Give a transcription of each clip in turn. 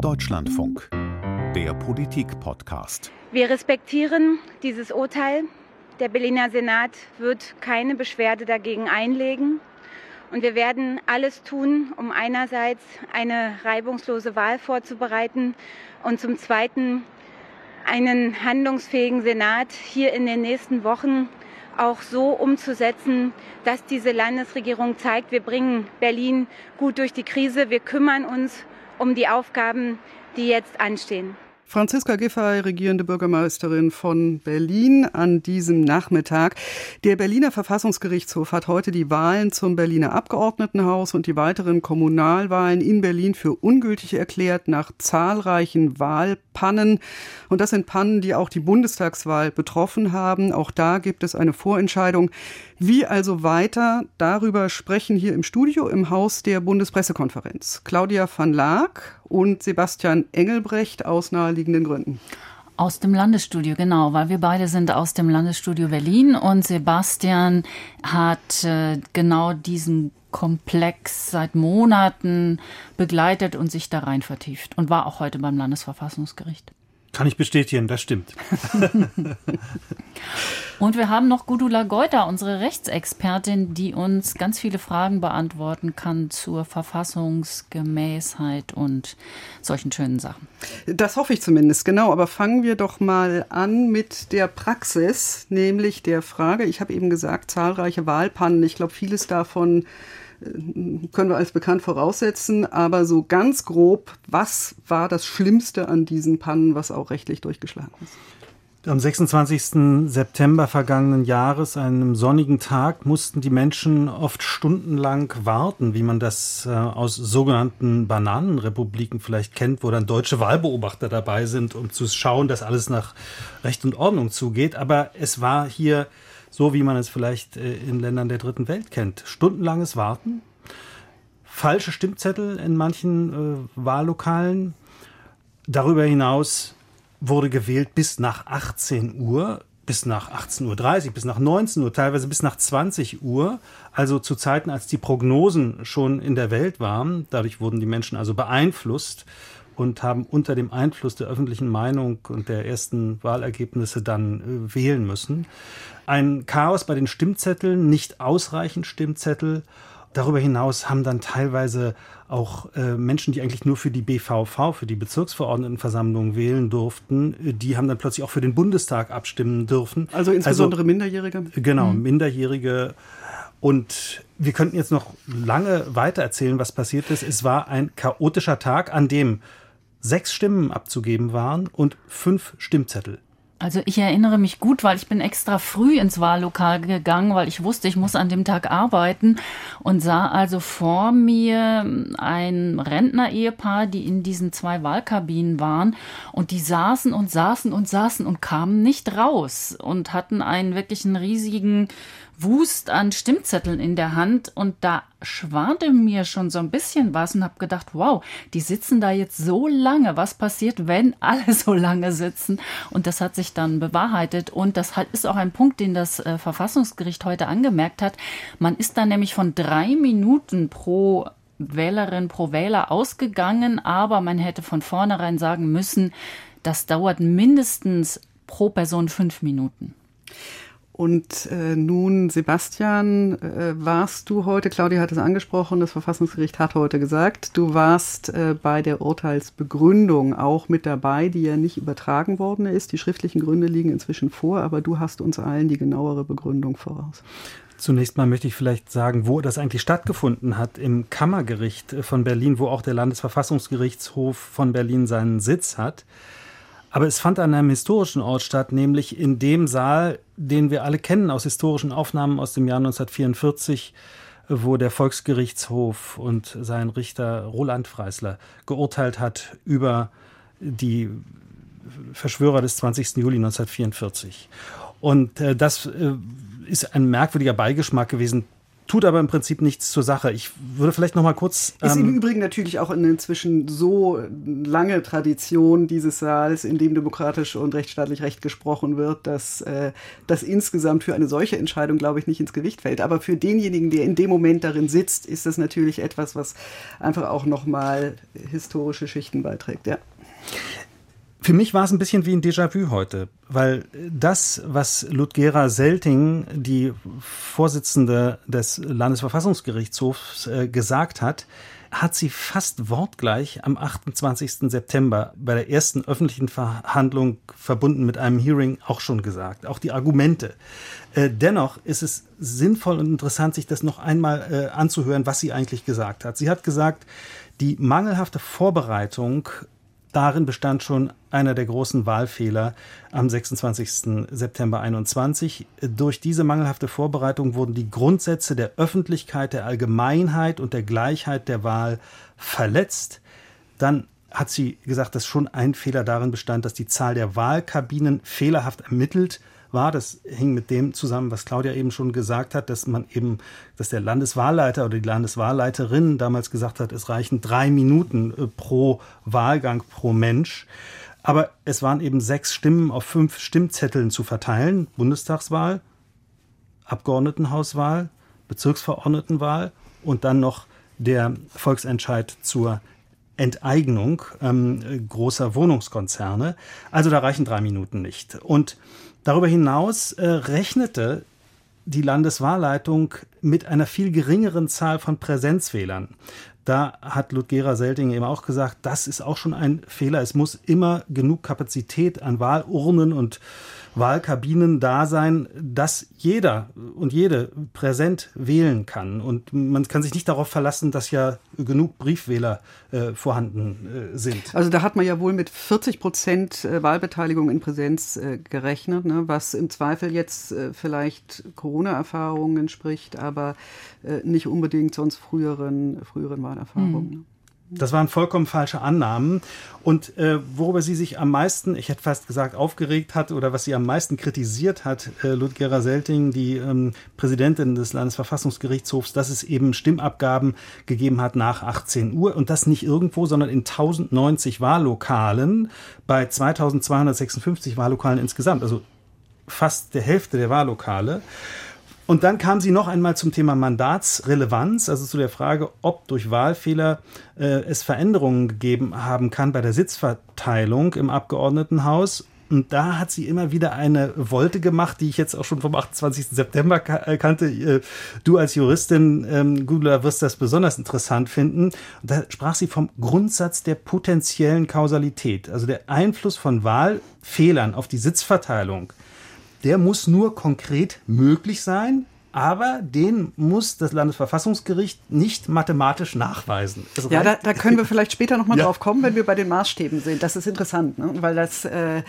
Deutschlandfunk, der Politik-Podcast. Wir respektieren dieses Urteil. Der Berliner Senat wird keine Beschwerde dagegen einlegen. Und wir werden alles tun, um einerseits eine reibungslose Wahl vorzubereiten und zum Zweiten einen handlungsfähigen Senat hier in den nächsten Wochen auch so umzusetzen, dass diese Landesregierung zeigt, wir bringen Berlin gut durch die Krise, wir kümmern uns um die Aufgaben, die jetzt anstehen. Franziska Giffey, regierende Bürgermeisterin von Berlin, an diesem Nachmittag. Der Berliner Verfassungsgerichtshof hat heute die Wahlen zum Berliner Abgeordnetenhaus und die weiteren Kommunalwahlen in Berlin für ungültig erklärt nach zahlreichen Wahlpannen. Und das sind Pannen, die auch die Bundestagswahl betroffen haben. Auch da gibt es eine Vorentscheidung. Wie also weiter? Darüber sprechen hier im Studio im Haus der Bundespressekonferenz Claudia van Laak und Sebastian Engelbrecht aus naheliegenden Gründen. Aus dem Landesstudio, genau, weil wir beide sind aus dem Landesstudio Berlin und Sebastian hat äh, genau diesen Komplex seit Monaten begleitet und sich da rein vertieft und war auch heute beim Landesverfassungsgericht. Kann ich bestätigen, das stimmt. Und wir haben noch Gudula Geuter, unsere Rechtsexpertin, die uns ganz viele Fragen beantworten kann zur Verfassungsgemäßheit und solchen schönen Sachen. Das hoffe ich zumindest, genau. Aber fangen wir doch mal an mit der Praxis, nämlich der Frage, ich habe eben gesagt, zahlreiche Wahlpannen. Ich glaube, vieles davon können wir als bekannt voraussetzen, aber so ganz grob, was war das Schlimmste an diesen Pannen, was auch rechtlich durchgeschlagen ist? Am 26. September vergangenen Jahres, einem sonnigen Tag, mussten die Menschen oft stundenlang warten, wie man das äh, aus sogenannten Bananenrepubliken vielleicht kennt, wo dann deutsche Wahlbeobachter dabei sind, um zu schauen, dass alles nach Recht und Ordnung zugeht. Aber es war hier so wie man es vielleicht äh, in Ländern der dritten Welt kennt. Stundenlanges Warten, falsche Stimmzettel in manchen äh, Wahllokalen. Darüber hinaus wurde gewählt bis nach 18 Uhr, bis nach 18.30 Uhr, bis nach 19 Uhr, teilweise bis nach 20 Uhr, also zu Zeiten, als die Prognosen schon in der Welt waren. Dadurch wurden die Menschen also beeinflusst und haben unter dem Einfluss der öffentlichen Meinung und der ersten Wahlergebnisse dann äh, wählen müssen. Ein Chaos bei den Stimmzetteln, nicht ausreichend Stimmzettel. Darüber hinaus haben dann teilweise auch äh, Menschen, die eigentlich nur für die BVV, für die Bezirksverordnetenversammlung wählen durften, äh, die haben dann plötzlich auch für den Bundestag abstimmen dürfen. Also insbesondere also, Minderjährige? Genau, mhm. Minderjährige. Und wir könnten jetzt noch lange weiter erzählen, was passiert ist. Es war ein chaotischer Tag, an dem sechs Stimmen abzugeben waren und fünf Stimmzettel. Also ich erinnere mich gut, weil ich bin extra früh ins Wahllokal gegangen, weil ich wusste, ich muss an dem Tag arbeiten und sah also vor mir ein Rentner-Ehepaar, die in diesen zwei Wahlkabinen waren und die saßen und saßen und saßen und kamen nicht raus und hatten einen wirklichen riesigen Wust an Stimmzetteln in der Hand und da schwante mir schon so ein bisschen was und habe gedacht, wow, die sitzen da jetzt so lange. Was passiert, wenn alle so lange sitzen? Und das hat sich dann bewahrheitet und das ist auch ein Punkt, den das äh, Verfassungsgericht heute angemerkt hat. Man ist da nämlich von drei Minuten pro Wählerin pro Wähler ausgegangen, aber man hätte von vornherein sagen müssen, das dauert mindestens pro Person fünf Minuten. Und äh, nun, Sebastian, äh, warst du heute, Claudia hat es angesprochen, das Verfassungsgericht hat heute gesagt, du warst äh, bei der Urteilsbegründung auch mit dabei, die ja nicht übertragen worden ist. Die schriftlichen Gründe liegen inzwischen vor, aber du hast uns allen die genauere Begründung voraus. Zunächst mal möchte ich vielleicht sagen, wo das eigentlich stattgefunden hat. Im Kammergericht von Berlin, wo auch der Landesverfassungsgerichtshof von Berlin seinen Sitz hat. Aber es fand an einem historischen Ort statt, nämlich in dem Saal, den wir alle kennen aus historischen Aufnahmen aus dem Jahr 1944, wo der Volksgerichtshof und sein Richter Roland Freisler geurteilt hat über die Verschwörer des 20. Juli 1944. Und äh, das äh, ist ein merkwürdiger Beigeschmack gewesen, tut aber im Prinzip nichts zur Sache. Ich würde vielleicht noch mal kurz. Ähm ist im ähm, Übrigen natürlich auch eine inzwischen so lange Tradition dieses Saals, in dem demokratisch und rechtsstaatlich Recht gesprochen wird, dass äh, das insgesamt für eine solche Entscheidung, glaube ich, nicht ins Gewicht fällt. Aber für denjenigen, der in dem Moment darin sitzt, ist das natürlich etwas, was einfach auch noch mal historische Schichten beiträgt. Ja. Für mich war es ein bisschen wie ein Déjà-vu heute, weil das, was Ludgera Selting, die Vorsitzende des Landesverfassungsgerichtshofs, äh, gesagt hat, hat sie fast wortgleich am 28. September bei der ersten öffentlichen Verhandlung verbunden mit einem Hearing auch schon gesagt. Auch die Argumente. Äh, dennoch ist es sinnvoll und interessant, sich das noch einmal äh, anzuhören, was sie eigentlich gesagt hat. Sie hat gesagt, die mangelhafte Vorbereitung Darin bestand schon einer der großen Wahlfehler am 26. September 21. Durch diese mangelhafte Vorbereitung wurden die Grundsätze der Öffentlichkeit, der Allgemeinheit und der Gleichheit der Wahl verletzt. Dann hat sie gesagt, dass schon ein Fehler darin bestand, dass die Zahl der Wahlkabinen fehlerhaft ermittelt war. Das hing mit dem zusammen, was Claudia eben schon gesagt hat, dass man eben, dass der Landeswahlleiter oder die Landeswahlleiterin damals gesagt hat, es reichen drei Minuten äh, pro Wahlgang pro Mensch. Aber es waren eben sechs Stimmen auf fünf Stimmzetteln zu verteilen. Bundestagswahl, Abgeordnetenhauswahl, Bezirksverordnetenwahl und dann noch der Volksentscheid zur Enteignung ähm, großer Wohnungskonzerne. Also da reichen drei Minuten nicht. Und Darüber hinaus äh, rechnete die Landeswahlleitung mit einer viel geringeren Zahl von Präsenzwählern. Da hat Ludgera Selting eben auch gesagt, das ist auch schon ein Fehler. Es muss immer genug Kapazität an Wahlurnen und Wahlkabinen da sein, dass jeder und jede präsent wählen kann. Und man kann sich nicht darauf verlassen, dass ja genug Briefwähler äh, vorhanden äh, sind. Also da hat man ja wohl mit 40 Prozent äh, Wahlbeteiligung in Präsenz äh, gerechnet, ne? was im Zweifel jetzt äh, vielleicht Corona-Erfahrungen entspricht, aber äh, nicht unbedingt sonst früheren, früheren Wahlerfahrungen. Mhm. Das waren vollkommen falsche Annahmen. Und äh, worüber sie sich am meisten, ich hätte fast gesagt, aufgeregt hat oder was sie am meisten kritisiert hat, äh, Ludgera Selting, die ähm, Präsidentin des Landesverfassungsgerichtshofs, dass es eben Stimmabgaben gegeben hat nach 18 Uhr und das nicht irgendwo, sondern in 1090 Wahllokalen bei 2256 Wahllokalen insgesamt. Also fast der Hälfte der Wahllokale. Und dann kam sie noch einmal zum Thema Mandatsrelevanz, also zu der Frage, ob durch Wahlfehler äh, es Veränderungen gegeben haben kann bei der Sitzverteilung im Abgeordnetenhaus. Und da hat sie immer wieder eine Wolte gemacht, die ich jetzt auch schon vom 28. September äh, kannte. Äh, du als Juristin, ähm, Gudula, wirst das besonders interessant finden. Da sprach sie vom Grundsatz der potenziellen Kausalität, also der Einfluss von Wahlfehlern auf die Sitzverteilung der muss nur konkret möglich sein, aber den muss das Landesverfassungsgericht nicht mathematisch nachweisen. ja, da, da, können wir vielleicht später nochmal ja. drauf kommen, wenn wir bei den Maßstäben sind. Das ist interessant, ne? weil das äh,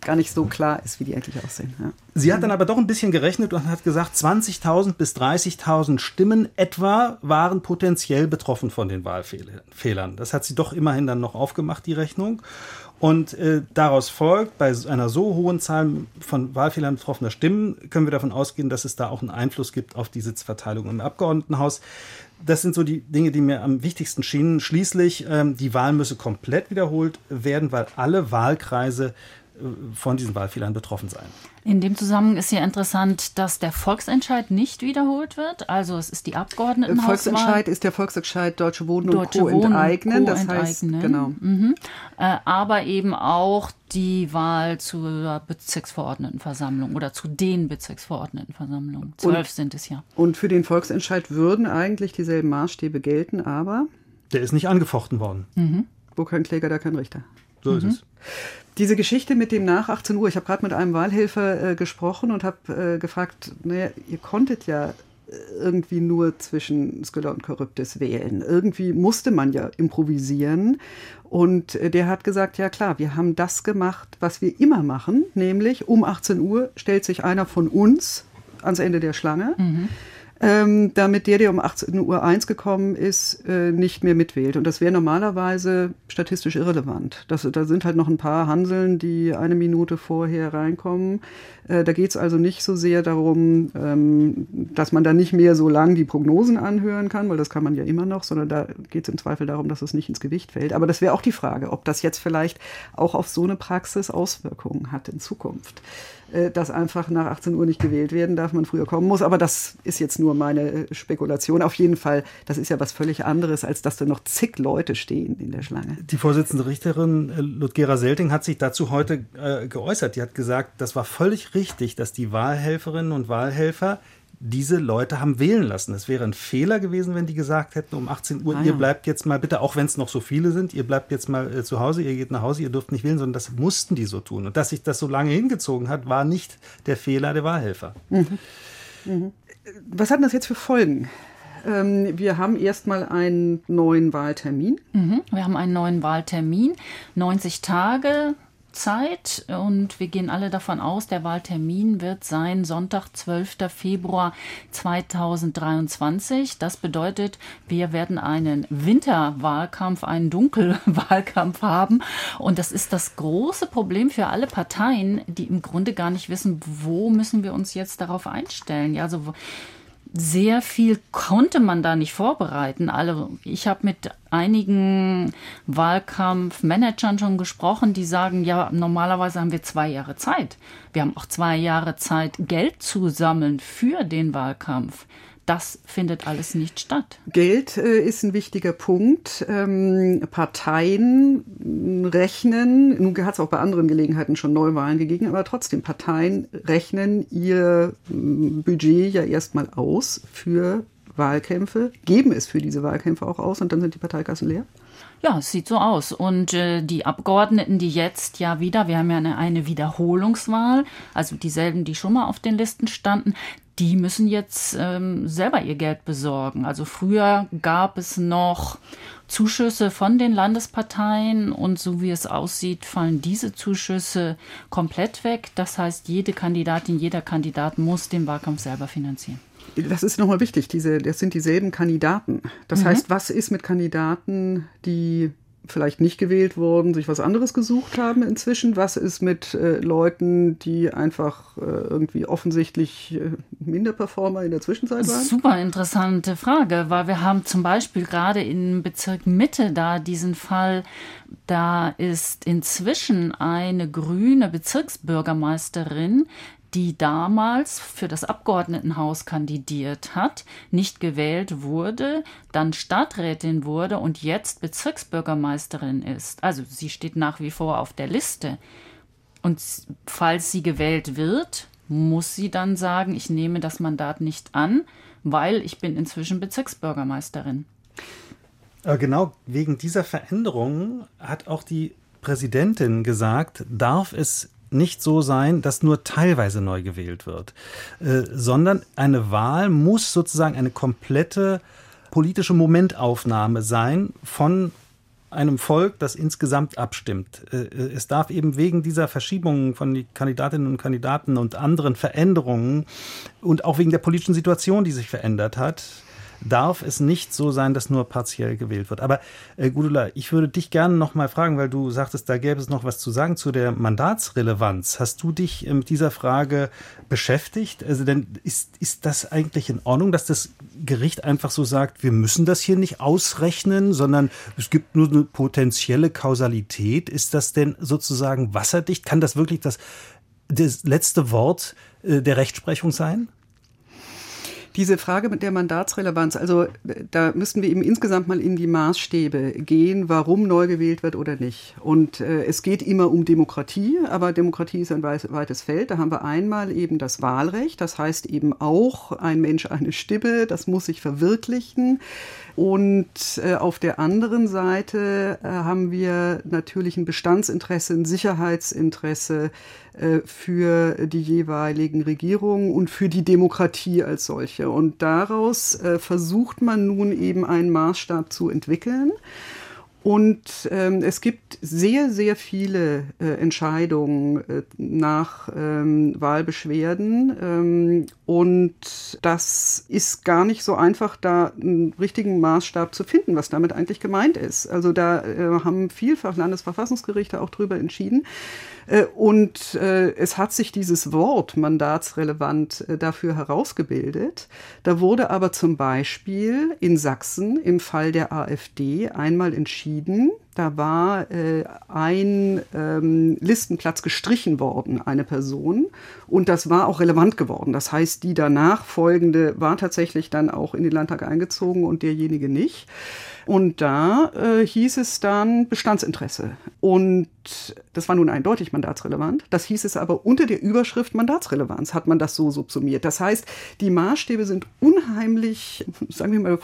gar nicht so klar ist, wie die eigentlich aussehen. Ja. Sie hat dann aber doch ein bisschen gerechnet und hat gesagt, 20.000 bis 30.000 Stimmen etwa waren potenziell betroffen von den Wahlfehlern. Das hat sie doch immerhin dann noch aufgemacht, die Rechnung. Und äh, daraus folgt, bei einer so hohen Zahl von Wahlfehlern betroffener Stimmen können wir davon ausgehen, dass es da auch einen Einfluss gibt auf die Sitzverteilung im Abgeordnetenhaus. Das sind so die Dinge, die mir am wichtigsten schienen. Schließlich, ähm, die Wahl müsse komplett wiederholt werden, weil alle Wahlkreise von diesen Wahlfehlern betroffen sein. In dem Zusammenhang ist ja interessant, dass der Volksentscheid nicht wiederholt wird. Also es ist die Abgeordnetenhauswahl. Volksentscheid ist der Volksentscheid Deutsche Wohnen Deutsche und Co. Wohnen enteignen. Co. Das heißt, genau. Mhm. Äh, aber eben auch die Wahl zur Bezirksverordnetenversammlung oder zu den Bezirksverordnetenversammlungen. Zwölf und, sind es ja. Und für den Volksentscheid würden eigentlich dieselben Maßstäbe gelten, aber... Der ist nicht angefochten worden. Mhm. Wo kein Kläger, da kein Richter. So mhm. ist es. Diese Geschichte mit dem nach 18 Uhr, ich habe gerade mit einem Wahlhelfer äh, gesprochen und habe äh, gefragt, naja, ihr konntet ja irgendwie nur zwischen Skylla und Charybdis wählen. Irgendwie musste man ja improvisieren. Und äh, der hat gesagt, ja klar, wir haben das gemacht, was wir immer machen, nämlich um 18 Uhr stellt sich einer von uns ans Ende der Schlange. Mhm ähm, damit der, der um 18 Uhr 1 gekommen ist, äh, nicht mehr mitwählt. Und das wäre normalerweise statistisch irrelevant. Das, da sind halt noch ein paar Hanseln, die eine Minute vorher reinkommen. Äh, da geht es also nicht so sehr darum, ähm, dass man da nicht mehr so lang die Prognosen anhören kann, weil das kann man ja immer noch, sondern da geht es im Zweifel darum, dass es nicht ins Gewicht fällt. Aber das wäre auch die Frage, ob das jetzt vielleicht auch auf so eine Praxis Auswirkungen hat in Zukunft. Äh, dass einfach nach 18 Uhr nicht gewählt werden darf, man früher kommen muss. Aber das ist jetzt nur meine äh, Spekulation. Auf jeden Fall, das ist ja was völlig anderes, als dass da noch zig Leute stehen in der Schlange. Die Vorsitzende Richterin Ludgera Selting hat sich dazu heute äh, geäußert. Die hat gesagt, das war völlig richtig, dass die Wahlhelferinnen und Wahlhelfer diese Leute haben wählen lassen. Es wäre ein Fehler gewesen, wenn die gesagt hätten, um 18 Uhr, ah, ja. ihr bleibt jetzt mal bitte, auch wenn es noch so viele sind, ihr bleibt jetzt mal äh, zu Hause, ihr geht nach Hause, ihr dürft nicht wählen, sondern das mussten die so tun. Und dass sich das so lange hingezogen hat, war nicht der Fehler der Wahlhelfer. Mhm. Mhm. Was hat das jetzt für Folgen? Ähm, wir haben erstmal einen neuen Wahltermin. Mhm, wir haben einen neuen Wahltermin. 90 Tage Zeit und wir gehen alle davon aus, der Wahltermin wird sein Sonntag, 12. Februar 2023. Das bedeutet, wir werden einen Winterwahlkampf, einen Dunkelwahlkampf haben. Und das ist das große Problem für alle Parteien, die im Grunde gar nicht wissen, wo müssen wir uns jetzt darauf einstellen. Ja, also sehr viel konnte man da nicht vorbereiten. Alle, ich habe mit einigen Wahlkampfmanagern schon gesprochen, die sagen, ja, normalerweise haben wir zwei Jahre Zeit. Wir haben auch zwei Jahre Zeit, Geld zu sammeln für den Wahlkampf das findet alles nicht statt. Geld äh, ist ein wichtiger Punkt. Ähm, Parteien rechnen, nun hat es auch bei anderen Gelegenheiten schon Neuwahlen gegeben, aber trotzdem, Parteien rechnen ihr Budget ja erstmal aus für Wahlkämpfe, geben es für diese Wahlkämpfe auch aus und dann sind die Parteikassen leer. Ja, es sieht so aus. Und äh, die Abgeordneten, die jetzt ja wieder, wir haben ja eine, eine Wiederholungswahl, also dieselben, die schon mal auf den Listen standen, die müssen jetzt ähm, selber ihr Geld besorgen. Also früher gab es noch Zuschüsse von den Landesparteien und so wie es aussieht, fallen diese Zuschüsse komplett weg. Das heißt, jede Kandidatin, jeder Kandidat muss den Wahlkampf selber finanzieren. Das ist nochmal wichtig, diese, das sind dieselben Kandidaten. Das mhm. heißt, was ist mit Kandidaten, die vielleicht nicht gewählt wurden, sich was anderes gesucht haben inzwischen? Was ist mit äh, Leuten, die einfach äh, irgendwie offensichtlich äh, Minderperformer in der Zwischenzeit waren? Super interessante Frage, weil wir haben zum Beispiel gerade im Bezirk Mitte da diesen Fall, da ist inzwischen eine grüne Bezirksbürgermeisterin, die damals für das Abgeordnetenhaus kandidiert hat, nicht gewählt wurde, dann Stadträtin wurde und jetzt Bezirksbürgermeisterin ist. Also sie steht nach wie vor auf der Liste. Und falls sie gewählt wird, muss sie dann sagen, ich nehme das Mandat nicht an, weil ich bin inzwischen Bezirksbürgermeisterin. Genau wegen dieser Veränderung hat auch die Präsidentin gesagt, darf es nicht so sein, dass nur teilweise neu gewählt wird, äh, sondern eine Wahl muss sozusagen eine komplette politische Momentaufnahme sein von einem Volk, das insgesamt abstimmt. Äh, äh, es darf eben wegen dieser Verschiebungen von den Kandidatinnen und Kandidaten und anderen Veränderungen und auch wegen der politischen Situation, die sich verändert hat, darf es nicht so sein, dass nur partiell gewählt wird. Aber äh, Gudula, ich würde dich gerne noch mal fragen, weil du sagtest, da gäbe es noch was zu sagen zu der Mandatsrelevanz. Hast du dich äh, mit dieser Frage beschäftigt? Also denn ist, ist das eigentlich in Ordnung, dass das Gericht einfach so sagt, wir müssen das hier nicht ausrechnen, sondern es gibt nur eine potenzielle Kausalität? Ist das denn sozusagen wasserdicht? Kann das wirklich das, das letzte Wort äh, der Rechtsprechung sein? Diese Frage mit der Mandatsrelevanz, also da müssten wir eben insgesamt mal in die Maßstäbe gehen, warum neu gewählt wird oder nicht. Und äh, es geht immer um Demokratie, aber Demokratie ist ein weites Feld. Da haben wir einmal eben das Wahlrecht, das heißt eben auch ein Mensch eine Stimme, das muss sich verwirklichen. Und äh, auf der anderen Seite äh, haben wir natürlich ein Bestandsinteresse, ein Sicherheitsinteresse, äh, für die jeweiligen Regierungen und für die Demokratie als solche. Und daraus äh, versucht man nun eben einen Maßstab zu entwickeln. Und ähm, es gibt sehr, sehr viele äh, Entscheidungen äh, nach ähm, Wahlbeschwerden. Ähm, und das ist gar nicht so einfach, da einen richtigen Maßstab zu finden, was damit eigentlich gemeint ist. Also da äh, haben vielfach Landesverfassungsgerichte auch drüber entschieden. Äh, und äh, es hat sich dieses Wort mandatsrelevant äh, dafür herausgebildet. Da wurde aber zum Beispiel in Sachsen im Fall der AfD einmal entschieden, da war äh, ein ähm, Listenplatz gestrichen worden, eine Person. Und das war auch relevant geworden. Das heißt, die danach folgende war tatsächlich dann auch in den Landtag eingezogen und derjenige nicht. Und da äh, hieß es dann Bestandsinteresse. Und das war nun eindeutig mandatsrelevant. Das hieß es aber unter der Überschrift Mandatsrelevanz, hat man das so subsumiert. Das heißt, die Maßstäbe sind unheimlich, sagen wir mal,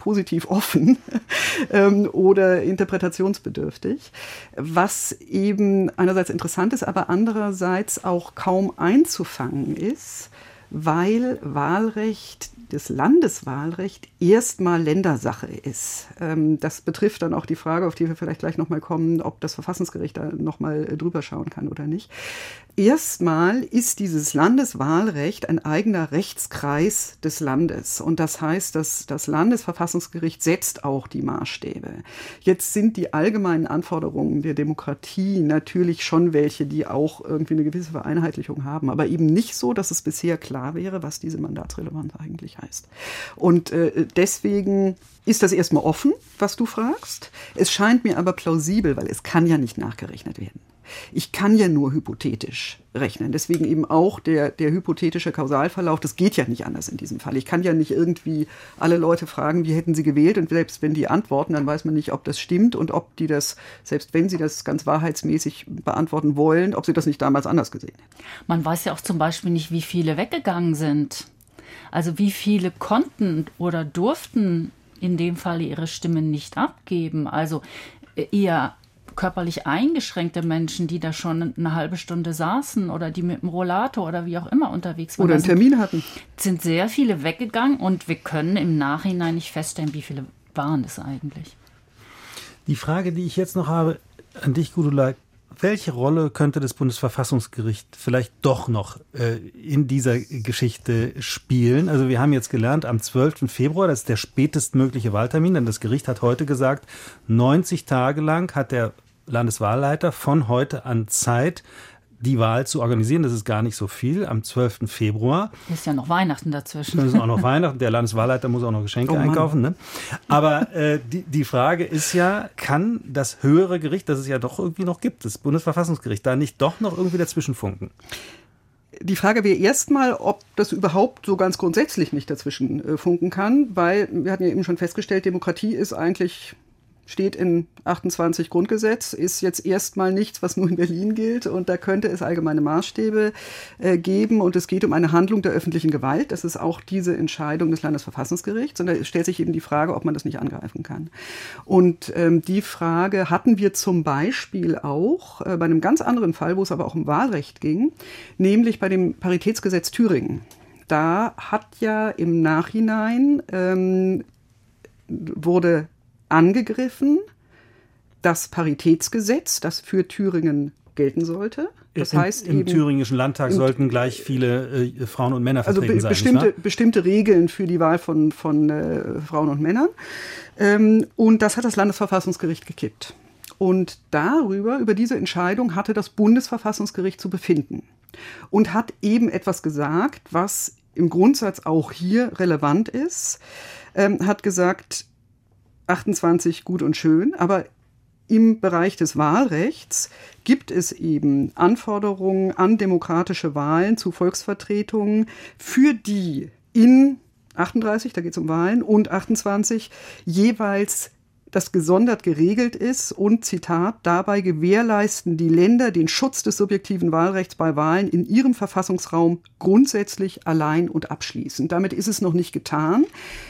positiv offen ähm, oder interpretationsbedürftig, was eben einerseits interessant ist, aber andererseits auch kaum einzufangen ist weil Wahlrecht, das Landeswahlrecht erstmal Ländersache ist. Ähm, das betrifft dann auch die Frage, auf die wir vielleicht gleich nochmal kommen, ob das Verfassungsgericht da nochmal äh, drüber schauen kann oder nicht. Erstmal ist dieses Landeswahlrecht ein eigener Rechtskreis des Landes. Und das heißt, dass das Landesverfassungsgericht setzt auch die Maßstäbe. Jetzt sind die allgemeinen Anforderungen der Demokratie natürlich schon welche, die auch irgendwie eine gewisse Vereinheitlichung haben, aber eben nicht so, dass es bisher klar wäre, was diese Mandatsrelevanz eigentlich heißt. Und äh, deswegen ist das erstmal offen, was du fragst. Es scheint mir aber plausibel, weil es kann ja nicht nachgerechnet werden. Ich kann ja nur hypothetisch rechnen. Deswegen eben auch der, der hypothetische Kausalverlauf. Das geht ja nicht anders in diesem Fall. Ich kann ja nicht irgendwie alle Leute fragen, wie hätten sie gewählt. Und selbst wenn die antworten, dann weiß man nicht, ob das stimmt und ob die das, selbst wenn sie das ganz wahrheitsmäßig beantworten wollen, ob sie das nicht damals anders gesehen hätten. Man weiß ja auch zum Beispiel nicht, wie viele weggegangen sind. Also wie viele konnten oder durften in dem Fall ihre Stimmen nicht abgeben. Also eher körperlich eingeschränkte Menschen, die da schon eine halbe Stunde saßen oder die mit dem Rollator oder wie auch immer unterwegs waren. Oder einen Termin hatten. Sind sehr viele weggegangen und wir können im Nachhinein nicht feststellen, wie viele waren es eigentlich. Die Frage, die ich jetzt noch habe an dich, Gudula, welche Rolle könnte das Bundesverfassungsgericht vielleicht doch noch äh, in dieser Geschichte spielen? Also wir haben jetzt gelernt, am 12. Februar, das ist der spätestmögliche Wahltermin, denn das Gericht hat heute gesagt, 90 Tage lang hat der Landeswahlleiter von heute an Zeit, die Wahl zu organisieren. Das ist gar nicht so viel am 12. Februar. Ist ja noch Weihnachten dazwischen. Das ist auch noch Weihnachten. Der Landeswahlleiter muss auch noch Geschenke oh einkaufen. Ne? Aber äh, die, die Frage ist ja, kann das höhere Gericht, das es ja doch irgendwie noch gibt, das Bundesverfassungsgericht, da nicht doch noch irgendwie dazwischen funken? Die Frage wäre erstmal, ob das überhaupt so ganz grundsätzlich nicht dazwischen äh, funken kann, weil wir hatten ja eben schon festgestellt, Demokratie ist eigentlich steht in 28 Grundgesetz, ist jetzt erstmal nichts, was nur in Berlin gilt. Und da könnte es allgemeine Maßstäbe äh, geben. Und es geht um eine Handlung der öffentlichen Gewalt. Das ist auch diese Entscheidung des Landesverfassungsgerichts. Und da stellt sich eben die Frage, ob man das nicht angreifen kann. Und ähm, die Frage hatten wir zum Beispiel auch äh, bei einem ganz anderen Fall, wo es aber auch um Wahlrecht ging, nämlich bei dem Paritätsgesetz Thüringen. Da hat ja im Nachhinein ähm, wurde angegriffen das Paritätsgesetz, das für Thüringen gelten sollte. Das Im, heißt im eben, thüringischen Landtag sollten gleich viele äh, Frauen und Männer also vertreten be bestimmte, sein. bestimmte Regeln für die Wahl von, von äh, Frauen und Männern. Ähm, und das hat das Landesverfassungsgericht gekippt. Und darüber, über diese Entscheidung, hatte das Bundesverfassungsgericht zu befinden und hat eben etwas gesagt, was im Grundsatz auch hier relevant ist, ähm, hat gesagt, 28 gut und schön, aber im Bereich des Wahlrechts gibt es eben Anforderungen an demokratische Wahlen zu Volksvertretungen, für die in 38, da geht es um Wahlen, und 28 jeweils das gesondert geregelt ist und Zitat, dabei gewährleisten die Länder den Schutz des subjektiven Wahlrechts bei Wahlen in ihrem Verfassungsraum grundsätzlich allein und abschließend. Damit ist es noch nicht getan.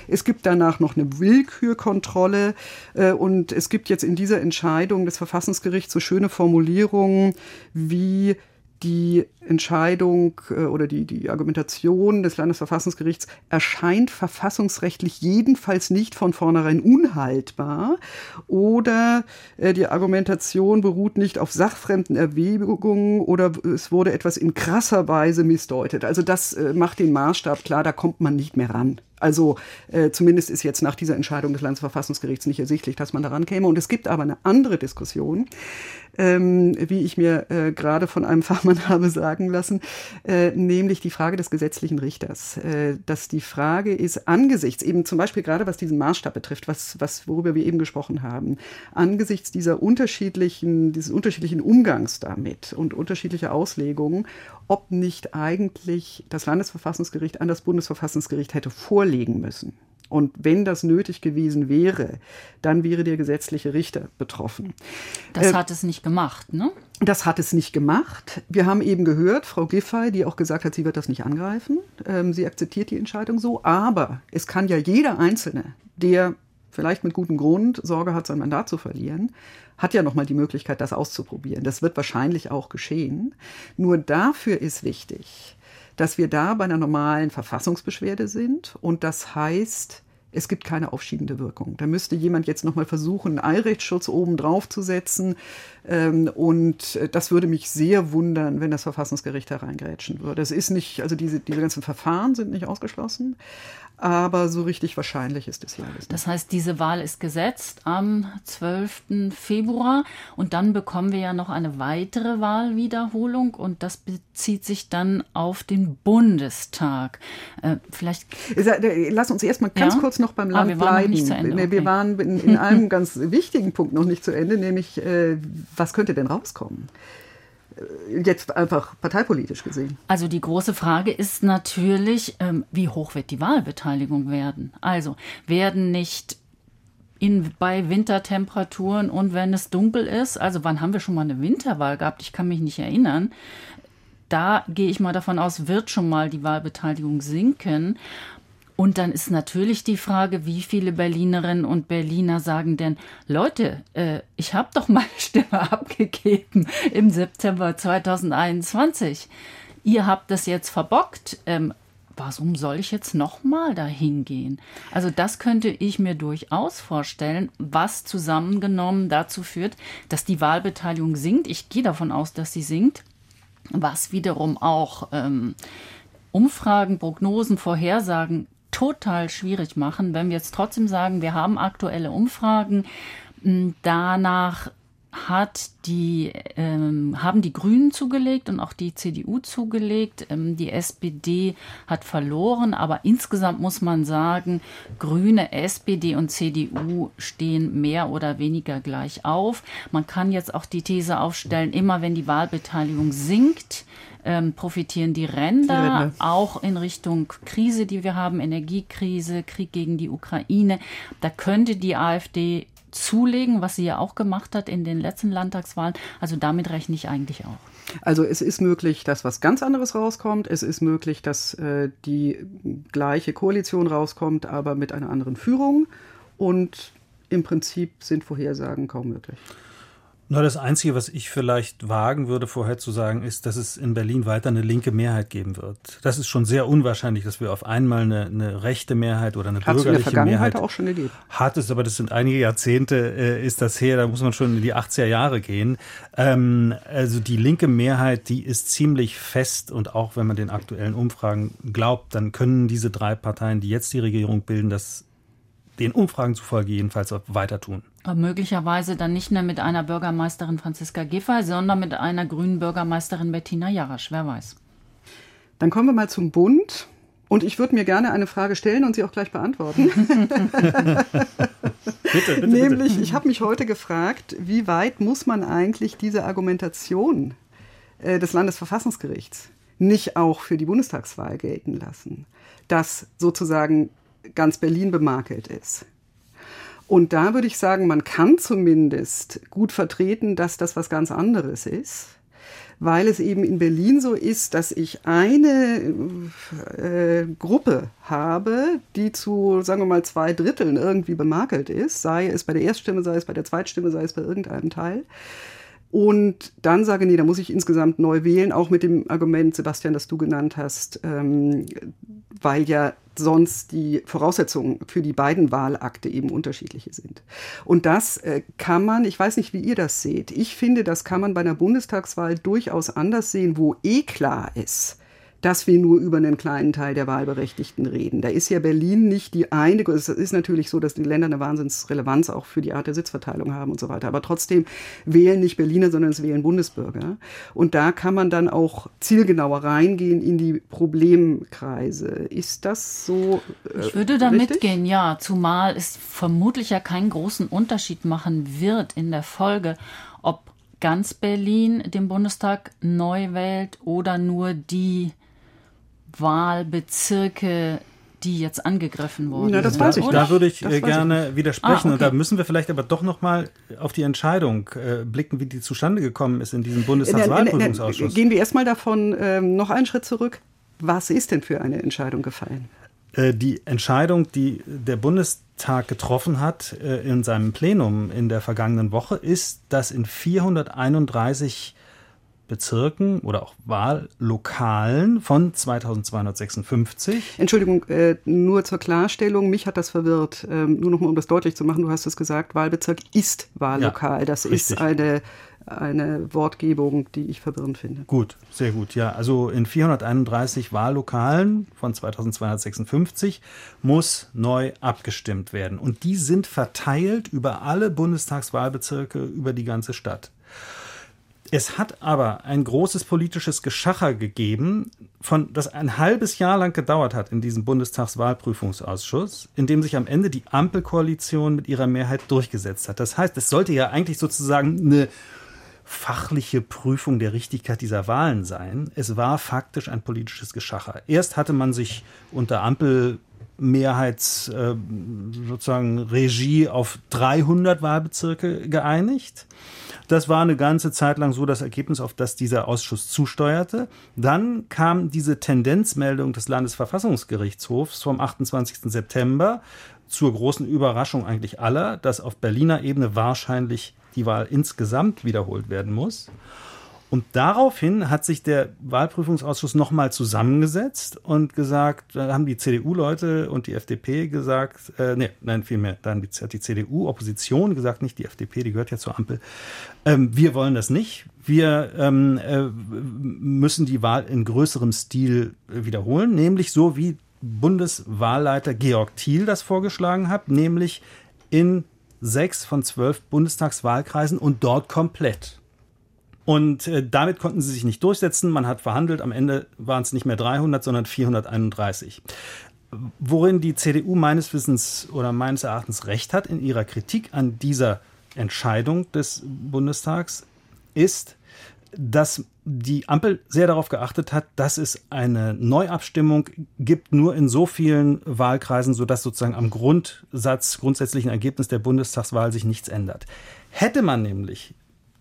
Es gibt danach noch eine Willkürkontrolle äh, und es gibt jetzt in dieser Entscheidung des Verfassungsgerichts so schöne Formulierungen wie die Entscheidung äh, oder die, die Argumentation des Landesverfassungsgerichts erscheint verfassungsrechtlich jedenfalls nicht von vornherein unhaltbar oder äh, die Argumentation beruht nicht auf sachfremden Erwägungen oder es wurde etwas in krasser Weise missdeutet. Also das äh, macht den Maßstab klar, da kommt man nicht mehr ran. Also äh, zumindest ist jetzt nach dieser Entscheidung des Landesverfassungsgerichts nicht ersichtlich, dass man daran käme. Und es gibt aber eine andere Diskussion, ähm, wie ich mir äh, gerade von einem Fachmann habe sagen lassen, äh, nämlich die Frage des gesetzlichen Richters. Äh, dass die Frage ist, angesichts eben zum Beispiel gerade was diesen Maßstab betrifft, was, was, worüber wir eben gesprochen haben, angesichts dieser unterschiedlichen, dieses unterschiedlichen Umgangs damit und unterschiedlicher Auslegungen, ob nicht eigentlich das Landesverfassungsgericht an das Bundesverfassungsgericht hätte vorlegen müssen. Und wenn das nötig gewesen wäre, dann wäre der gesetzliche Richter betroffen. Das äh, hat es nicht gemacht, ne? Das hat es nicht gemacht. Wir haben eben gehört, Frau Giffey, die auch gesagt hat, sie wird das nicht angreifen. Ähm, sie akzeptiert die Entscheidung so. Aber es kann ja jeder Einzelne, der vielleicht mit gutem Grund Sorge hat, sein Mandat zu verlieren, hat ja nochmal die Möglichkeit, das auszuprobieren. Das wird wahrscheinlich auch geschehen. Nur dafür ist wichtig, dass wir da bei einer normalen Verfassungsbeschwerde sind und das heißt, es gibt keine aufschiebende Wirkung. Da müsste jemand jetzt nochmal versuchen, einen Eilrechtsschutz oben drauf zu setzen. Ähm, und das würde mich sehr wundern, wenn das Verfassungsgericht hereingrätschen würde. Es ist nicht, also diese, diese ganzen Verfahren sind nicht ausgeschlossen aber so richtig wahrscheinlich ist es ja alles. Das heißt, diese Wahl ist gesetzt am 12. Februar und dann bekommen wir ja noch eine weitere Wahlwiederholung und das bezieht sich dann auf den Bundestag. Äh, vielleicht. Lass uns erstmal ganz ja? kurz noch beim Land ah, bleiben. Okay. Wir waren in, in einem ganz wichtigen Punkt noch nicht zu Ende, nämlich äh, was könnte denn rauskommen? Jetzt einfach parteipolitisch gesehen? Also die große Frage ist natürlich, ähm, wie hoch wird die Wahlbeteiligung werden? Also werden nicht in, bei Wintertemperaturen und wenn es dunkel ist, also wann haben wir schon mal eine Winterwahl gehabt? Ich kann mich nicht erinnern. Da gehe ich mal davon aus, wird schon mal die Wahlbeteiligung sinken. Und dann ist natürlich die Frage, wie viele Berlinerinnen und Berliner sagen denn, Leute, äh, ich habe doch meine Stimme abgegeben im September 2021. Ihr habt das jetzt verbockt. Ähm, warum soll ich jetzt nochmal dahin gehen? Also das könnte ich mir durchaus vorstellen, was zusammengenommen dazu führt, dass die Wahlbeteiligung sinkt. Ich gehe davon aus, dass sie sinkt, was wiederum auch ähm, Umfragen, Prognosen, Vorhersagen total schwierig machen, wenn wir jetzt trotzdem sagen, wir haben aktuelle Umfragen, danach hat die, ähm, haben die Grünen zugelegt und auch die CDU zugelegt. Ähm, die SPD hat verloren, aber insgesamt muss man sagen, Grüne, SPD und CDU stehen mehr oder weniger gleich auf. Man kann jetzt auch die These aufstellen, immer wenn die Wahlbeteiligung sinkt, ähm, profitieren die Ränder, die Ränder, auch in Richtung Krise, die wir haben, Energiekrise, Krieg gegen die Ukraine. Da könnte die AfD zulegen, was sie ja auch gemacht hat in den letzten Landtagswahlen. Also damit rechne ich eigentlich auch. Also es ist möglich, dass was ganz anderes rauskommt. Es ist möglich, dass äh, die gleiche Koalition rauskommt, aber mit einer anderen Führung. Und im Prinzip sind Vorhersagen kaum möglich. Na, das Einzige, was ich vielleicht wagen würde, vorher zu sagen, ist, dass es in Berlin weiter eine linke Mehrheit geben wird. Das ist schon sehr unwahrscheinlich, dass wir auf einmal eine, eine rechte Mehrheit oder eine Hat's bürgerliche in der Vergangenheit Mehrheit auch schon gegeben. Hat es, aber das sind einige Jahrzehnte, äh, ist das her. Da muss man schon in die 80er Jahre gehen. Ähm, also die linke Mehrheit, die ist ziemlich fest und auch wenn man den aktuellen Umfragen glaubt, dann können diese drei Parteien, die jetzt die Regierung bilden, das den Umfragen zufolge jedenfalls weiter tun. Aber möglicherweise dann nicht mehr mit einer Bürgermeisterin Franziska Giffey, sondern mit einer grünen Bürgermeisterin Bettina Jarasch. Wer weiß. Dann kommen wir mal zum Bund. Und ich würde mir gerne eine Frage stellen und sie auch gleich beantworten. bitte, bitte, Nämlich, bitte. ich habe mich heute gefragt, wie weit muss man eigentlich diese Argumentation äh, des Landesverfassungsgerichts nicht auch für die Bundestagswahl gelten lassen, dass sozusagen ganz Berlin bemakelt ist. Und da würde ich sagen, man kann zumindest gut vertreten, dass das was ganz anderes ist, weil es eben in Berlin so ist, dass ich eine äh, Gruppe habe, die zu, sagen wir mal, zwei Dritteln irgendwie bemakelt ist, sei es bei der Erststimme, sei es bei der Zweitstimme, sei es bei irgendeinem Teil. Und dann sage, nee, da muss ich insgesamt neu wählen, auch mit dem Argument, Sebastian, das du genannt hast, ähm, weil ja sonst die Voraussetzungen für die beiden Wahlakte eben unterschiedliche sind. Und das äh, kann man, ich weiß nicht, wie ihr das seht, ich finde, das kann man bei einer Bundestagswahl durchaus anders sehen, wo eh klar ist, dass wir nur über einen kleinen Teil der Wahlberechtigten reden. Da ist ja Berlin nicht die eine, es ist natürlich so, dass die Länder eine Wahnsinnsrelevanz auch für die Art der Sitzverteilung haben und so weiter. Aber trotzdem wählen nicht Berliner, sondern es wählen Bundesbürger. Und da kann man dann auch zielgenauer reingehen in die Problemkreise. Ist das so? Äh, ich würde da richtig? mitgehen, ja. Zumal es vermutlich ja keinen großen Unterschied machen wird in der Folge, ob ganz Berlin den Bundestag neu wählt oder nur die Wahlbezirke, die jetzt angegriffen wurden. Ja, das weiß ich. Da würde ich äh, gerne ich widersprechen. Ah, okay. Und da müssen wir vielleicht aber doch noch mal auf die Entscheidung äh, blicken, wie die zustande gekommen ist in diesem Bundestagswahlprüfungsausschuss. Gehen wir erstmal davon ähm, noch einen Schritt zurück. Was ist denn für eine Entscheidung gefallen? Äh, die Entscheidung, die der Bundestag getroffen hat äh, in seinem Plenum in der vergangenen Woche, ist, dass in 431 Bezirken oder auch Wahllokalen von 2256. Entschuldigung, äh, nur zur Klarstellung, mich hat das verwirrt. Ähm, nur noch mal, um das deutlich zu machen, du hast es gesagt, Wahlbezirk ist Wahllokal. Ja, das richtig. ist eine eine Wortgebung, die ich verwirrend finde. Gut, sehr gut. Ja, also in 431 Wahllokalen von 2256 muss neu abgestimmt werden. Und die sind verteilt über alle Bundestagswahlbezirke über die ganze Stadt. Es hat aber ein großes politisches Geschacher gegeben, von, das ein halbes Jahr lang gedauert hat in diesem Bundestagswahlprüfungsausschuss, in dem sich am Ende die Ampelkoalition mit ihrer Mehrheit durchgesetzt hat. Das heißt, es sollte ja eigentlich sozusagen eine fachliche Prüfung der Richtigkeit dieser Wahlen sein. Es war faktisch ein politisches Geschacher. Erst hatte man sich unter Ampel Mehrheits äh, sozusagen Regie auf 300 Wahlbezirke geeinigt. Das war eine ganze Zeit lang so das Ergebnis, auf das dieser Ausschuss zusteuerte. Dann kam diese Tendenzmeldung des Landesverfassungsgerichtshofs vom 28. September zur großen Überraschung eigentlich aller, dass auf Berliner Ebene wahrscheinlich die Wahl insgesamt wiederholt werden muss. Und daraufhin hat sich der Wahlprüfungsausschuss nochmal zusammengesetzt und gesagt, da haben die CDU-Leute und die FDP gesagt, äh, nee, nein, vielmehr, dann hat die CDU-Opposition gesagt, nicht die FDP, die gehört ja zur Ampel, ähm, wir wollen das nicht. Wir ähm, äh, müssen die Wahl in größerem Stil wiederholen, nämlich so wie Bundeswahlleiter Georg Thiel das vorgeschlagen hat, nämlich in sechs von zwölf Bundestagswahlkreisen und dort komplett. Und äh, damit konnten sie sich nicht durchsetzen. Man hat verhandelt. Am Ende waren es nicht mehr 300, sondern 431. Worin die CDU meines Wissens oder meines Erachtens recht hat in ihrer Kritik an dieser Entscheidung des Bundestags, ist, dass die Ampel sehr darauf geachtet hat, dass es eine Neuabstimmung gibt, nur in so vielen Wahlkreisen, sodass sozusagen am Grundsatz, grundsätzlichen Ergebnis der Bundestagswahl sich nichts ändert. Hätte man nämlich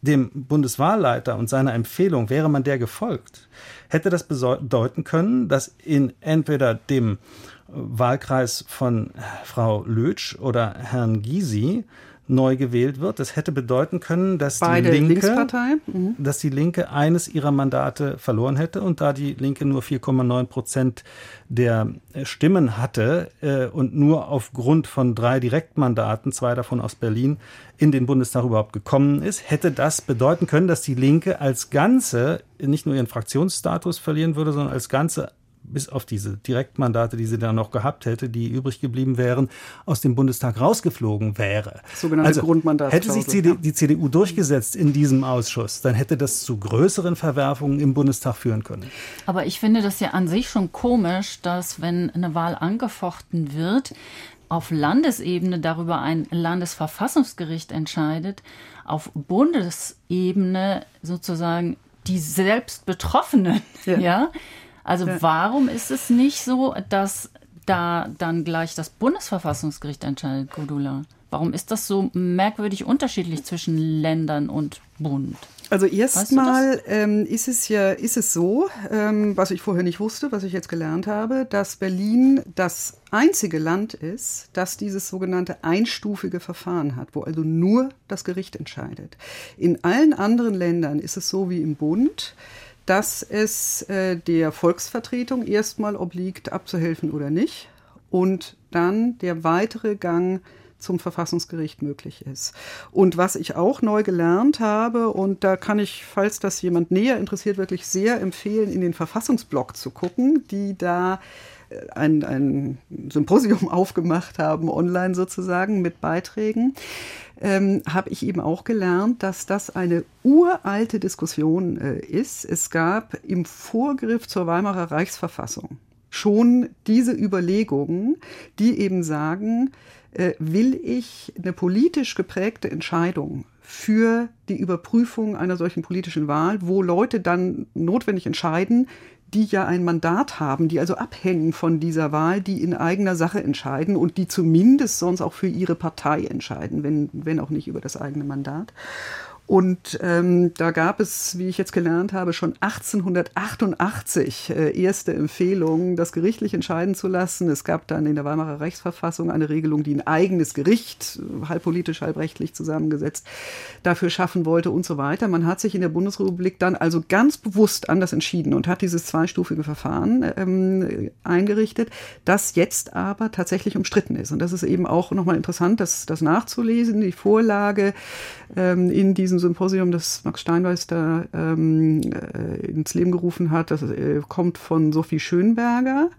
dem Bundeswahlleiter und seiner Empfehlung, wäre man der gefolgt, hätte das bedeuten können, dass in entweder dem Wahlkreis von Frau Lötsch oder Herrn Gysi neu gewählt wird. Das hätte bedeuten können, dass Beide die Linke, mhm. dass die Linke eines ihrer Mandate verloren hätte und da die Linke nur 4,9 Prozent der Stimmen hatte äh, und nur aufgrund von drei Direktmandaten, zwei davon aus Berlin, in den Bundestag überhaupt gekommen ist, hätte das bedeuten können, dass die Linke als Ganze nicht nur ihren Fraktionsstatus verlieren würde, sondern als Ganze bis auf diese Direktmandate, die sie dann noch gehabt hätte, die übrig geblieben wären, aus dem Bundestag rausgeflogen wäre. Sogenannte also, Grundmandat. Hätte sich die, die CDU durchgesetzt in diesem Ausschuss, dann hätte das zu größeren Verwerfungen im Bundestag führen können. Aber ich finde das ja an sich schon komisch, dass wenn eine Wahl angefochten wird, auf Landesebene darüber ein Landesverfassungsgericht entscheidet, auf Bundesebene sozusagen die selbst Betroffenen, ja, ja also ja. warum ist es nicht so, dass da dann gleich das Bundesverfassungsgericht entscheidet, Gudula? Warum ist das so merkwürdig unterschiedlich zwischen Ländern und Bund? Also erstmal ähm, ist es ja ist es so, ähm, was ich vorher nicht wusste, was ich jetzt gelernt habe, dass Berlin das einzige Land ist, das dieses sogenannte einstufige Verfahren hat, wo also nur das Gericht entscheidet. In allen anderen Ländern ist es so wie im Bund, dass es äh, der Volksvertretung erstmal obliegt, abzuhelfen oder nicht, und dann der weitere Gang zum Verfassungsgericht möglich ist. Und was ich auch neu gelernt habe, und da kann ich, falls das jemand näher interessiert, wirklich sehr empfehlen, in den Verfassungsblog zu gucken, die da äh, ein, ein Symposium aufgemacht haben, online sozusagen, mit Beiträgen, ähm, habe ich eben auch gelernt, dass das eine uralte Diskussion äh, ist. Es gab im Vorgriff zur Weimarer Reichsverfassung schon diese Überlegungen, die eben sagen, äh, will ich eine politisch geprägte Entscheidung für die Überprüfung einer solchen politischen Wahl, wo Leute dann notwendig entscheiden, die ja ein Mandat haben, die also abhängen von dieser Wahl, die in eigener Sache entscheiden und die zumindest sonst auch für ihre Partei entscheiden, wenn, wenn auch nicht über das eigene Mandat. Und ähm, da gab es, wie ich jetzt gelernt habe, schon 1888 äh, erste Empfehlungen, das gerichtlich entscheiden zu lassen. Es gab dann in der Weimarer Rechtsverfassung eine Regelung, die ein eigenes Gericht, halb politisch, halb rechtlich zusammengesetzt, dafür schaffen wollte und so weiter. Man hat sich in der Bundesrepublik dann also ganz bewusst anders entschieden und hat dieses zweistufige Verfahren ähm, eingerichtet, das jetzt aber tatsächlich umstritten ist. Und das ist eben auch nochmal interessant, das, das nachzulesen. Die Vorlage ähm, in diesem diesem Symposium, das Max Steinweiß da ähm, äh, ins Leben gerufen hat, das äh, kommt von Sophie Schönberger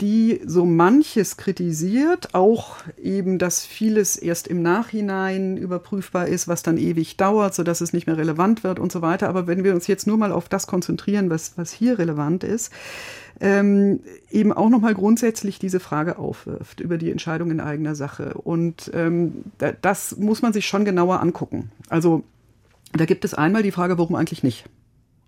die so manches kritisiert, auch eben, dass vieles erst im Nachhinein überprüfbar ist, was dann ewig dauert, sodass es nicht mehr relevant wird und so weiter. Aber wenn wir uns jetzt nur mal auf das konzentrieren, was, was hier relevant ist, ähm, eben auch nochmal grundsätzlich diese Frage aufwirft über die Entscheidung in eigener Sache. Und ähm, das muss man sich schon genauer angucken. Also da gibt es einmal die Frage, warum eigentlich nicht?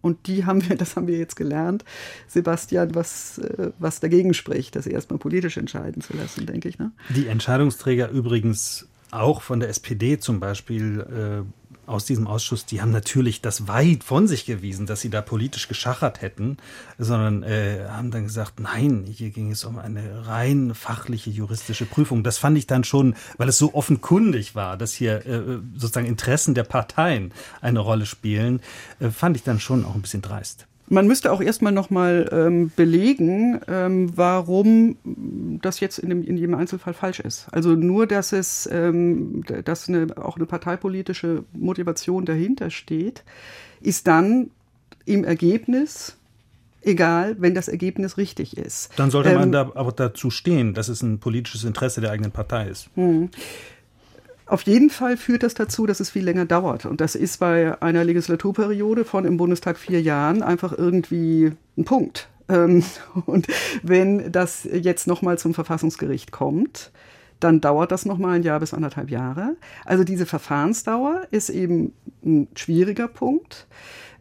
Und die haben wir, das haben wir jetzt gelernt, Sebastian, was, äh, was dagegen spricht, das erstmal politisch entscheiden zu lassen, denke ich. Ne? Die Entscheidungsträger übrigens auch von der SPD zum Beispiel äh, aus diesem Ausschuss, die haben natürlich das weit von sich gewiesen, dass sie da politisch geschachert hätten, sondern äh, haben dann gesagt, nein, hier ging es um eine rein fachliche juristische Prüfung. Das fand ich dann schon, weil es so offenkundig war, dass hier äh, sozusagen Interessen der Parteien eine Rolle spielen, äh, fand ich dann schon auch ein bisschen dreist. Man müsste auch erstmal nochmal ähm, belegen, ähm, warum das jetzt in, dem, in jedem Einzelfall falsch ist. Also nur, dass es, ähm, dass eine, auch eine parteipolitische Motivation dahinter steht, ist dann im Ergebnis egal, wenn das Ergebnis richtig ist. Dann sollte man ähm, da aber dazu stehen, dass es ein politisches Interesse der eigenen Partei ist. Hm. Auf jeden Fall führt das dazu, dass es viel länger dauert. Und das ist bei einer Legislaturperiode von im Bundestag vier Jahren einfach irgendwie ein Punkt. Ähm, und wenn das jetzt nochmal zum Verfassungsgericht kommt, dann dauert das nochmal ein Jahr bis anderthalb Jahre. Also diese Verfahrensdauer ist eben ein schwieriger Punkt.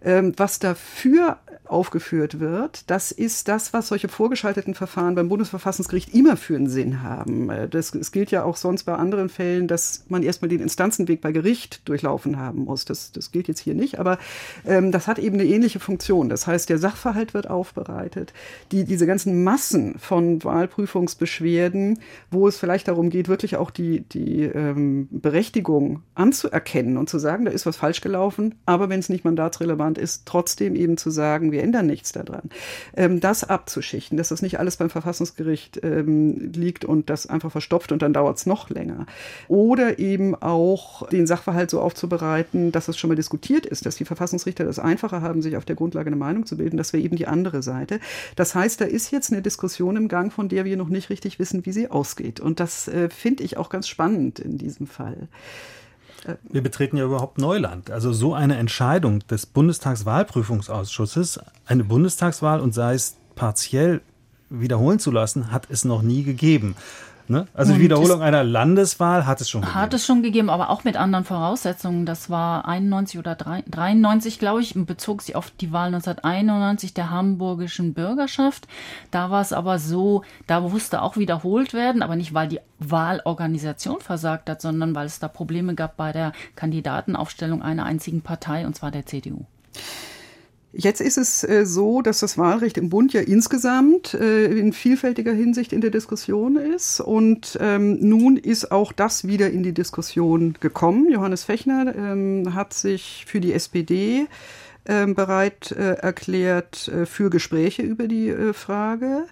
Ähm, was dafür aufgeführt wird, das ist das, was solche vorgeschalteten Verfahren beim Bundesverfassungsgericht immer für einen Sinn haben. Äh, das, es gilt ja auch sonst bei anderen Fällen, dass man erstmal den Instanzenweg bei Gericht durchlaufen haben muss. Das, das gilt jetzt hier nicht, aber ähm, das hat eben eine ähnliche Funktion. Das heißt, der Sachverhalt wird aufbereitet. Die, diese ganzen Massen von Wahlprüfungsbeschwerden, wo es vielleicht darum geht, wirklich auch die, die ähm, Berechtigung anzuerkennen und zu sagen, da ist was falsch gelaufen, aber wenn es nicht mandatsrelevant ist, trotzdem eben zu sagen, wir ändern nichts daran. Ähm, das abzuschichten, dass das nicht alles beim Verfassungsgericht ähm, liegt und das einfach verstopft und dann dauert es noch länger. Oder eben auch den Sachverhalt so aufzubereiten, dass es schon mal diskutiert ist, dass die Verfassungsrichter das einfacher haben, sich auf der Grundlage eine Meinung zu bilden. Das wäre eben die andere Seite. Das heißt, da ist jetzt eine Diskussion im Gang, von der wir noch nicht richtig wissen, wie sie ausgeht. Und das äh, finde ich auch ganz spannend in diesem Fall. Wir betreten ja überhaupt Neuland. Also so eine Entscheidung des Bundestagswahlprüfungsausschusses, eine Bundestagswahl und sei es partiell wiederholen zu lassen, hat es noch nie gegeben. Ne? Also Und Wiederholung einer Landeswahl hat es schon gegeben. Hat es schon gegeben, aber auch mit anderen Voraussetzungen. Das war 91 oder 93, glaube ich, und bezog sich auf die Wahl 1991 der hamburgischen Bürgerschaft. Da war es aber so, da musste auch wiederholt werden, aber nicht, weil die Wahlorganisation versagt hat, sondern weil es da Probleme gab bei der Kandidatenaufstellung einer einzigen Partei, und zwar der CDU. Jetzt ist es äh, so, dass das Wahlrecht im Bund ja insgesamt äh, in vielfältiger Hinsicht in der Diskussion ist. Und ähm, nun ist auch das wieder in die Diskussion gekommen. Johannes Fechner ähm, hat sich für die SPD ähm, bereit äh, erklärt für Gespräche über die Frage.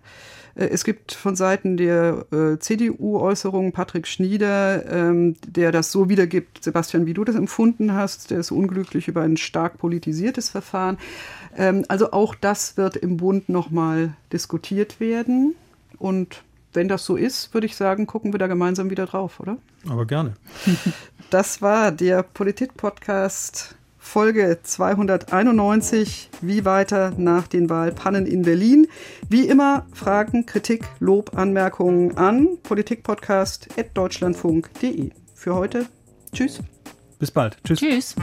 Äh, es gibt von Seiten der äh, CDU Äußerungen Patrick Schnieder, ähm, der das so wiedergibt, Sebastian, wie du das empfunden hast. Der ist unglücklich über ein stark politisiertes Verfahren. Ähm, also auch das wird im Bund nochmal diskutiert werden. Und wenn das so ist, würde ich sagen, gucken wir da gemeinsam wieder drauf, oder? Aber gerne. Das war der Politik-Podcast Folge 291. Wie weiter nach den Wahlpannen in Berlin? Wie immer Fragen, Kritik, Lob, Anmerkungen an politikpodcast.deutschlandfunk.de. Für heute, tschüss. Bis bald. Tschüss. Tschüss.